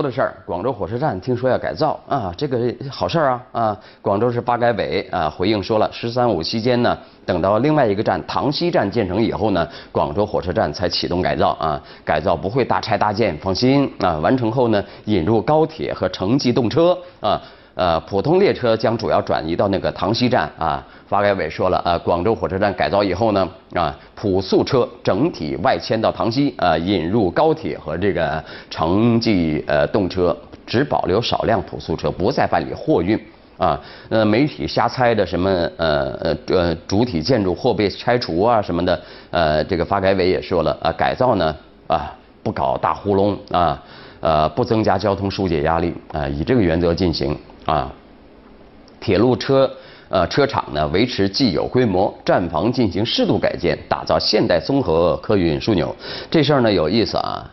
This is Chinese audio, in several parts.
州的事儿，广州火车站听说要改造啊，这个好事儿啊啊！广州市发改委啊回应说了，“十三五”期间呢，等到另外一个站塘西站建成以后呢，广州火车站才启动改造啊。改造不会大拆大建，放心啊。完成后呢，引入高铁和城际动车啊。呃，普通列车将主要转移到那个塘西站啊。发改委说了，呃，广州火车站改造以后呢，啊，普速车整体外迁到塘西，啊，引入高铁和这个城际呃动车，只保留少量普速车，不再办理货运。啊，呃，媒体瞎猜的什么呃呃呃主体建筑或被拆除啊什么的，呃，这个发改委也说了，啊，改造呢啊不搞大糊弄啊，呃不增加交通疏解压力啊，以这个原则进行。啊，铁路车呃车厂呢维持既有规模，站房进行适度改建，打造现代综合客运枢纽。这事儿呢有意思啊，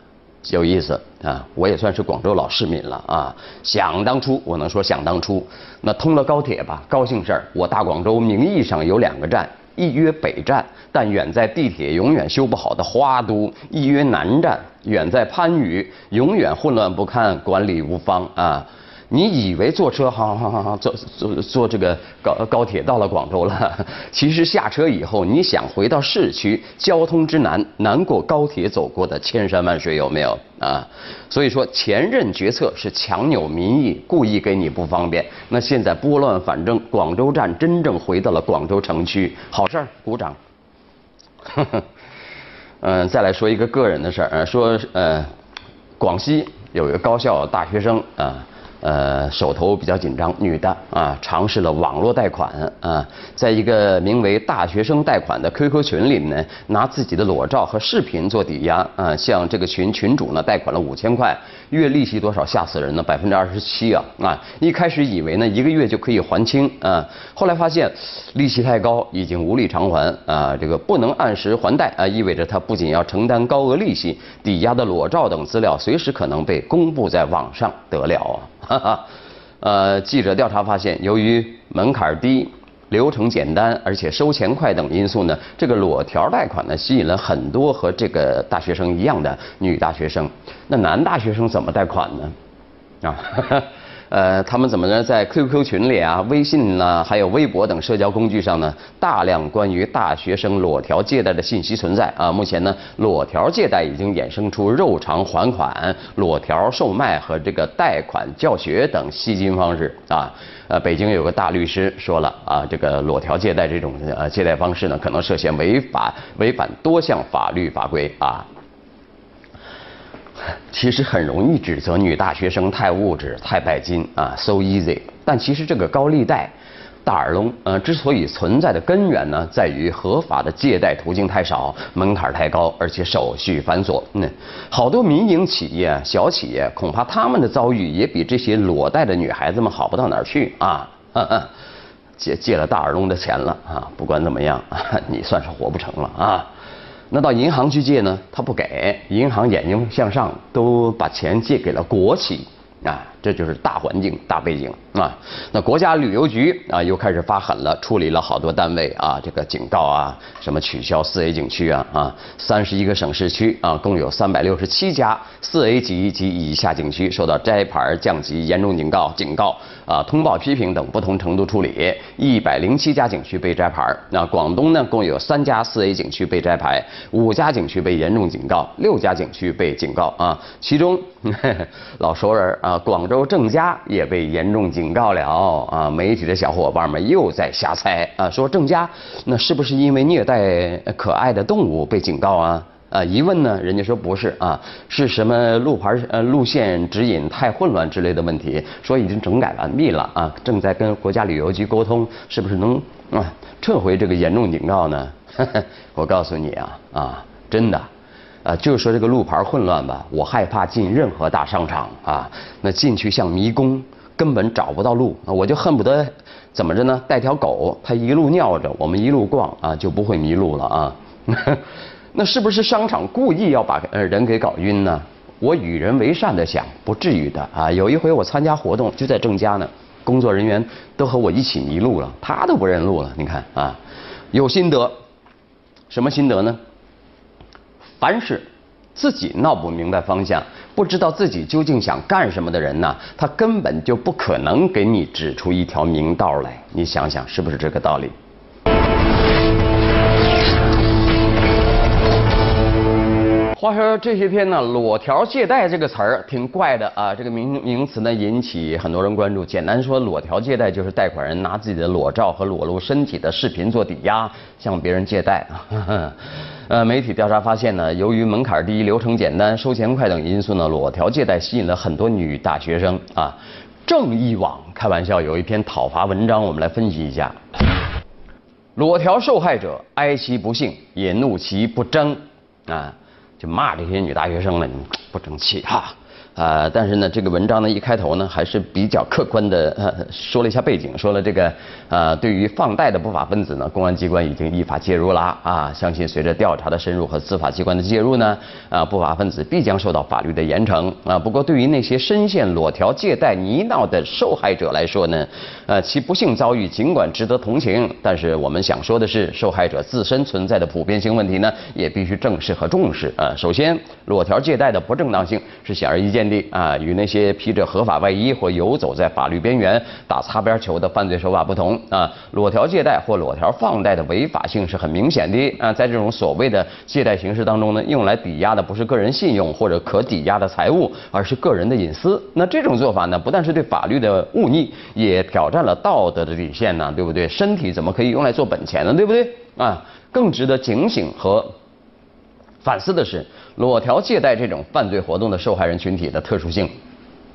有意思啊！我也算是广州老市民了啊。想当初，我能说想当初，那通了高铁吧，高兴事儿。我大广州名义上有两个站，一约北站，但远在地铁永远修不好的花都；一约南站，远在番禺，永远混乱不堪，管理无方啊。你以为坐车好好好好坐坐坐这个高高铁到了广州了，其实下车以后，你想回到市区，交通之难难过高铁走过的千山万水有没有啊？所以说前任决策是强扭民意，故意给你不方便。那现在拨乱反正，广州站真正回到了广州城区，好事儿，鼓掌。嗯，再来说一个个人的事儿，说呃，广西有一个高校大学生啊。呃手头比较紧张，女的啊，尝试了网络贷款啊，在一个名为“大学生贷款”的 QQ 群里呢，拿自己的裸照和视频做抵押啊，向这个群群主呢贷款了五千块，月利息多少？吓死人了，百分之二十七啊啊！一开始以为呢一个月就可以还清啊，后来发现利息太高，已经无力偿还啊，这个不能按时还贷啊，意味着他不仅要承担高额利息，抵押的裸照等资料随时可能被公布在网上，得了啊！哈哈，呃，记者调查发现，由于门槛低、流程简单，而且收钱快等因素呢，这个裸条贷款呢，吸引了很多和这个大学生一样的女大学生。那男大学生怎么贷款呢？啊？呃，他们怎么呢？在 QQ 群里啊、微信呐，还有微博等社交工具上呢，大量关于大学生裸条借贷的信息存在啊。目前呢，裸条借贷已经衍生出肉偿还款、裸条售卖和这个贷款教学等吸金方式啊。呃，北京有个大律师说了啊，这个裸条借贷这种呃借贷方式呢，可能涉嫌违法违反多项法律法规啊。其实很容易指责女大学生太物质、太拜金啊，so easy。但其实这个高利贷、大耳窿，呃，之所以存在的根源呢，在于合法的借贷途径太少，门槛太高，而且手续繁琐。嗯，好多民营企业、小企业，恐怕他们的遭遇也比这些裸贷的女孩子们好不到哪儿去啊。嗯嗯借借了大耳窿的钱了啊，不管怎么样，你算是活不成了啊。那到银行去借呢？他不给，银行眼睛向上，都把钱借给了国企啊。这就是大环境、大背景啊。那国家旅游局啊，又开始发狠了，处理了好多单位啊，这个警告啊，什么取消四 A 景区啊啊，三十一个省市区啊，共有三百六十七家四 A 级及以下景区受到摘牌、降级、严重警告、警告啊、通报批评等不同程度处理，一百零七家景区被摘牌。那广东呢，共有三家四 A 景区被摘牌，五家景区被严重警告，六家景区被警告啊。其中 老熟人啊，广。州说郑家也被严重警告了啊！媒体的小伙伴们又在瞎猜啊，说郑家那是不是因为虐待可爱的动物被警告啊？啊，一问呢，人家说不是啊，是什么路牌呃路线指引太混乱之类的问题，说已经整改完毕了啊，正在跟国家旅游局沟通，是不是能啊撤回这个严重警告呢？我告诉你啊啊，真的。啊，就是说这个路牌混乱吧，我害怕进任何大商场啊，那进去像迷宫，根本找不到路，我就恨不得怎么着呢？带条狗，它一路尿着，我们一路逛啊，就不会迷路了啊。那是不是商场故意要把呃人给搞晕呢？我与人为善的想，不至于的啊。有一回我参加活动，就在郑家呢，工作人员都和我一起迷路了，他都不认路了。你看啊，有心得，什么心得呢？凡是自己闹不明白方向，不知道自己究竟想干什么的人呢，他根本就不可能给你指出一条明道来。你想想，是不是这个道理？话说这些天呢，“裸条借贷”这个词儿挺怪的啊，这个名名词呢引起很多人关注。简单说，裸条借贷就是贷款人拿自己的裸照和裸露身体的视频做抵押，向别人借贷啊。呃，媒体调查发现呢，由于门槛低、流程简单、收钱快等因素呢，裸条借贷吸引了很多女大学生啊。正义网开玩笑有一篇讨伐文章，我们来分析一下：裸条受害者哀其不幸，也怒其不争啊。就骂这些女大学生们，不争气哈。啊，呃但是呢，这个文章呢一开头呢还是比较客观的，呃，说了一下背景，说了这个，呃，对于放贷的不法分子呢，公安机关已经依法介入啦，啊，相信随着调查的深入和司法机关的介入呢，啊，不法分子必将受到法律的严惩，啊，不过对于那些深陷裸条借贷泥淖的受害者来说呢，呃，其不幸遭遇尽管值得同情，但是我们想说的是，受害者自身存在的普遍性问题呢，也必须正视和重视，啊，首先，裸条借贷的不正当性是显而易见。啊，与那些披着合法外衣或游走在法律边缘打擦边球的犯罪手法不同啊，裸条借贷或裸条放贷的违法性是很明显的啊，在这种所谓的借贷形式当中呢，用来抵押的不是个人信用或者可抵押的财物，而是个人的隐私。那这种做法呢，不但是对法律的忤逆，也挑战了道德的底线呢，对不对？身体怎么可以用来做本钱呢？对不对？啊，更值得警醒和。反思的是，裸条借贷这种犯罪活动的受害人群体的特殊性。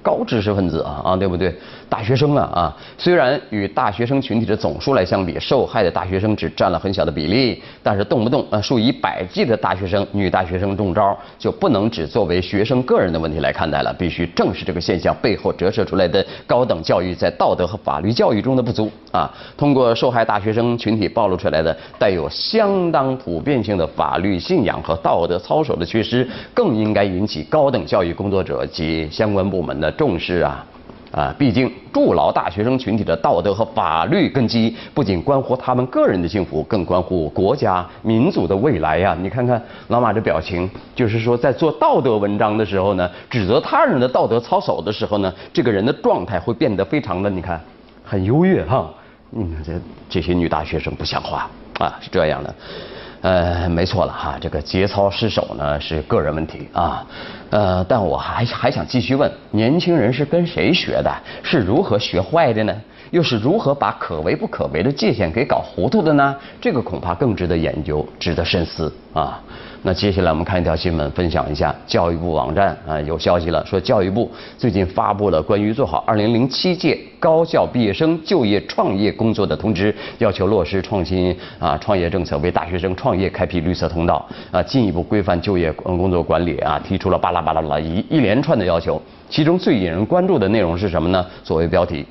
高知识分子啊啊，对不对？大学生啊啊，虽然与大学生群体的总数来相比，受害的大学生只占了很小的比例，但是动不动啊数以百计的大学生、女大学生中招，就不能只作为学生个人的问题来看待了，必须正视这个现象背后折射出来的高等教育在道德和法律教育中的不足啊。通过受害大学生群体暴露出来的带有相当普遍性的法律信仰和道德操守的缺失，更应该引起高等教育工作者及相关部门的。重视啊，啊，毕竟筑牢大学生群体的道德和法律根基，不仅关乎他们个人的幸福，更关乎国家民族的未来呀！你看看老马这表情，就是说在做道德文章的时候呢，指责他人的道德操守的时候呢，这个人的状态会变得非常的，你看，很优越哈。你看这这些女大学生不像话啊，是这样的。呃，没错了哈，这个节操失守呢是个人问题啊，呃，但我还还想继续问，年轻人是跟谁学的？是如何学坏的呢？又是如何把可为不可为的界限给搞糊涂的呢？这个恐怕更值得研究，值得深思啊。那接下来我们看一条新闻，分享一下教育部网站啊有消息了，说教育部最近发布了关于做好2007届高校毕业生就业创业工作的通知，要求落实创新啊创业政策，为大学生创业开辟绿色通道啊，进一步规范就业工作管理啊，提出了巴拉巴拉拉一一连串的要求。其中最引人关注的内容是什么呢？作为标题，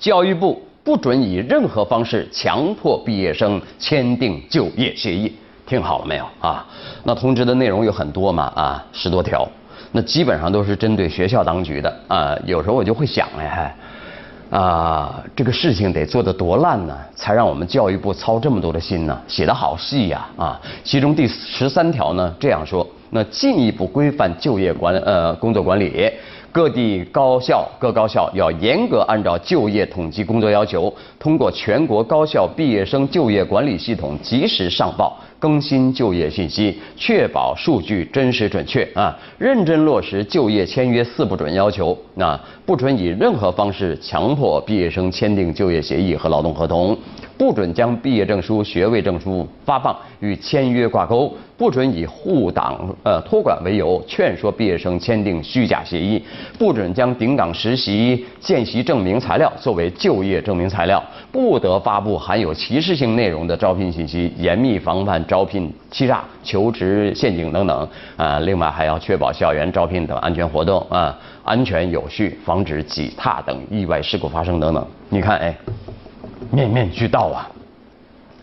教育部不准以任何方式强迫毕业生签订就业协议。听好了没有啊？那通知的内容有很多嘛啊，十多条，那基本上都是针对学校当局的啊。有时候我就会想哎，啊，这个事情得做得多烂呢，才让我们教育部操这么多的心呢？写得好细呀啊！其中第十三条呢这样说，那进一步规范就业管呃工作管理。各地高校各高校要严格按照就业统计工作要求，通过全国高校毕业生就业管理系统及时上报更新就业信息，确保数据真实准确啊！认真落实就业签约四不准要求啊！不准以任何方式强迫毕业生签订就业协议和劳动合同。不准将毕业证书、学位证书发放与签约挂钩，不准以护党呃托管为由劝说毕业生签订虚假协议，不准将顶岗实习、见习证明材料作为就业证明材料，不得发布含有歧视性内容的招聘信息，严密防范招聘欺诈、求职陷阱等等啊。另外还要确保校园招聘等安全活动啊安全有序，防止挤踏等意外事故发生等等。你看，哎。面面俱到啊，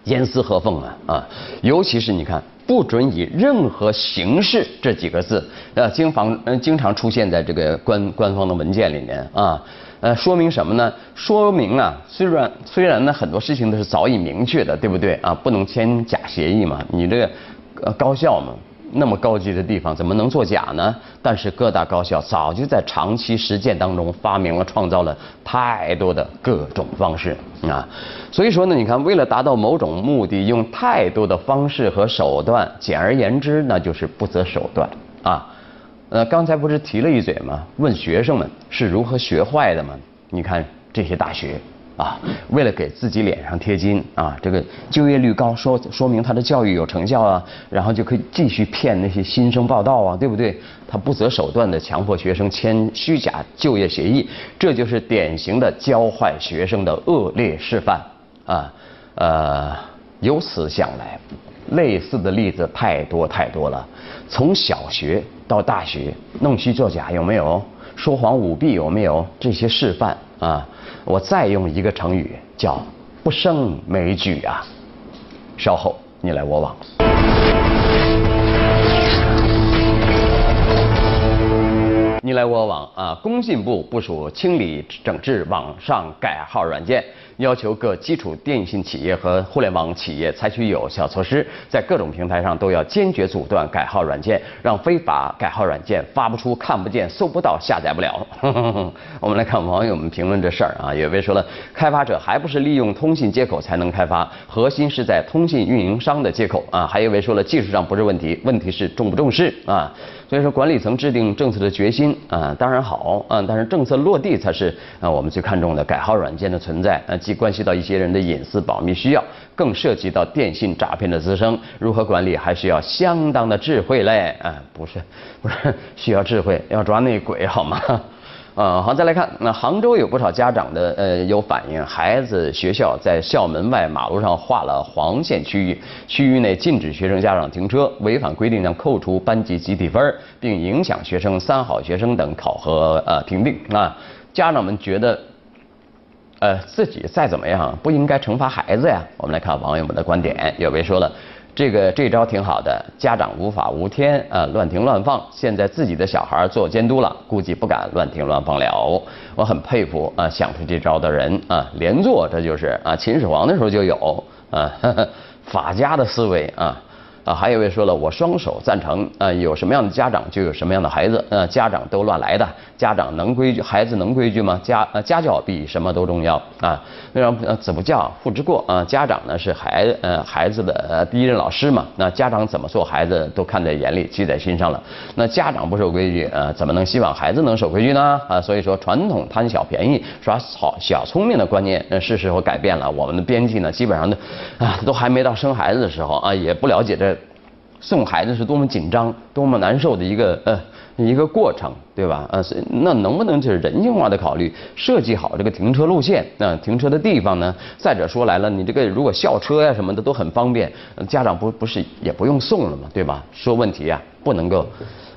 严丝合缝啊啊！尤其是你看，不准以任何形式这几个字，呃，经防嗯经常出现在这个官官方的文件里面啊，呃，说明什么呢？说明啊，虽然虽然呢很多事情都是早已明确的，对不对啊？不能签假协议嘛，你这个呃高校嘛，那么高级的地方怎么能作假呢？但是各大高校早就在长期实践当中发明了、创造了太多的各种方式啊。所以说呢，你看，为了达到某种目的，用太多的方式和手段，简而言之，那就是不择手段啊。呃，刚才不是提了一嘴吗？问学生们是如何学坏的吗？你看这些大学。啊，为了给自己脸上贴金啊，这个就业率高，说说明他的教育有成效啊，然后就可以继续骗那些新生报道啊，对不对？他不择手段的强迫学生签虚假就业协议，这就是典型的教坏学生的恶劣示范啊。呃，由此想来，类似的例子太多太多了，从小学到大学，弄虚作假有没有？说谎舞弊有没有？这些示范啊。我再用一个成语，叫不胜枚举啊！稍后你来我往。你来我往啊！工信部部署清理整治网上改号软件。要求各基础电信企业和互联网企业采取有效措施，在各种平台上都要坚决阻断改号软件，让非法改号软件发不出、看不见、搜不到、下载不了。我们来看网友们评论这事儿啊，有位说了，开发者还不是利用通信接口才能开发，核心是在通信运营商的接口啊。还有一位说了，技术上不是问题，问题是重不重视啊。所以说，管理层制定政策的决心啊，当然好啊，但是政策落地才是啊我们最看重的。改号软件的存在啊，既关系到一些人的隐私保密需要，更涉及到电信诈骗的滋生，如何管理还需要相当的智慧嘞啊，不是不是需要智慧，要抓内鬼好吗？啊，好，再来看，那杭州有不少家长的呃有反映，孩子学校在校门外马路上画了黄线区域，区域内禁止学生家长停车，违反规定将扣除班级集体分，并影响学生三好学生等考核呃评定啊。家长们觉得，呃自己再怎么样不应该惩罚孩子呀。我们来看网友们的观点，有位说了。这个这招挺好的，家长无法无天啊，乱停乱放。现在自己的小孩做监督了，估计不敢乱停乱放了。我很佩服啊，想出这招的人啊，连坐这就是啊，秦始皇的时候就有啊，法家的思维啊。啊，还有一位说了，我双手赞成啊，有什么样的家长就有什么样的孩子，呃，家长都乱来的，家长能规矩，孩子能规矩吗？家呃家教比什么都重要啊。为什么子不教父之过啊？家长呢是孩呃孩子的第一任老师嘛，那家长怎么做，孩子都看在眼里，记在心上了。那家长不守规矩，呃，怎么能希望孩子能守规矩呢？啊，所以说传统贪小便宜、耍好小聪明的观念，呃，是时候改变了。我们的编辑呢，基本上都啊都还没到生孩子的时候啊，也不了解这。送孩子是多么紧张、多么难受的一个呃一个过程，对吧？呃，那能不能就是人性化的考虑，设计好这个停车路线，那停车的地方呢？再者说来了，你这个如果校车呀什么的都很方便，家长不不是也不用送了嘛，对吧？说问题啊，不能够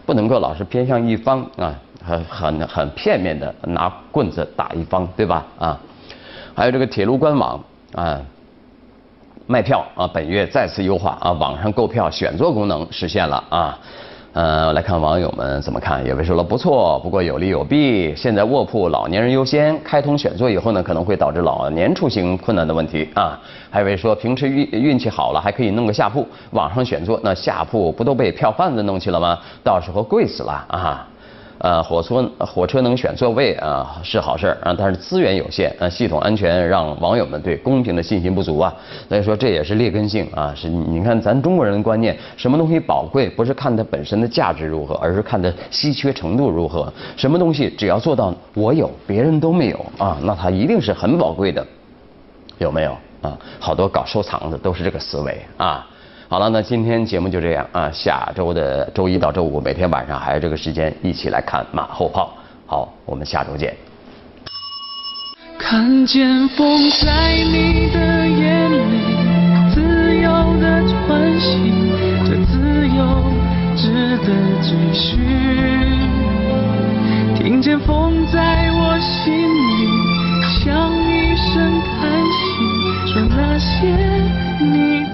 不能够老是偏向一方啊，很很很片面的拿棍子打一方，对吧？啊，还有这个铁路官网啊。卖票啊，本月再次优化啊，网上购票选座功能实现了啊。呃，来看网友们怎么看，有位说了不错，不过有利有弊。现在卧铺老年人优先，开通选座以后呢，可能会导致老年出行困难的问题啊。还有位说平时运运气好了，还可以弄个下铺，网上选座，那下铺不都被票贩子弄去了吗？到时候贵死了啊。呃，火车火车能选座位啊是好事儿啊，但是资源有限，呃，系统安全让网友们对公平的信心不足啊。所以说这也是劣根性啊，是你看咱中国人的观念，什么东西宝贵不是看它本身的价值如何，而是看它稀缺程度如何。什么东西只要做到我有别人都没有啊，那它一定是很宝贵的，有没有啊？好多搞收藏的都是这个思维啊。好了，那今天节目就这样啊。下周的周一到周五，每天晚上还有这个时间，一起来看马后炮。好，我们下周见。看见风在你的眼里，自由的穿行，这自由值得追寻。听见风在我心里，像一声叹息，说那些你。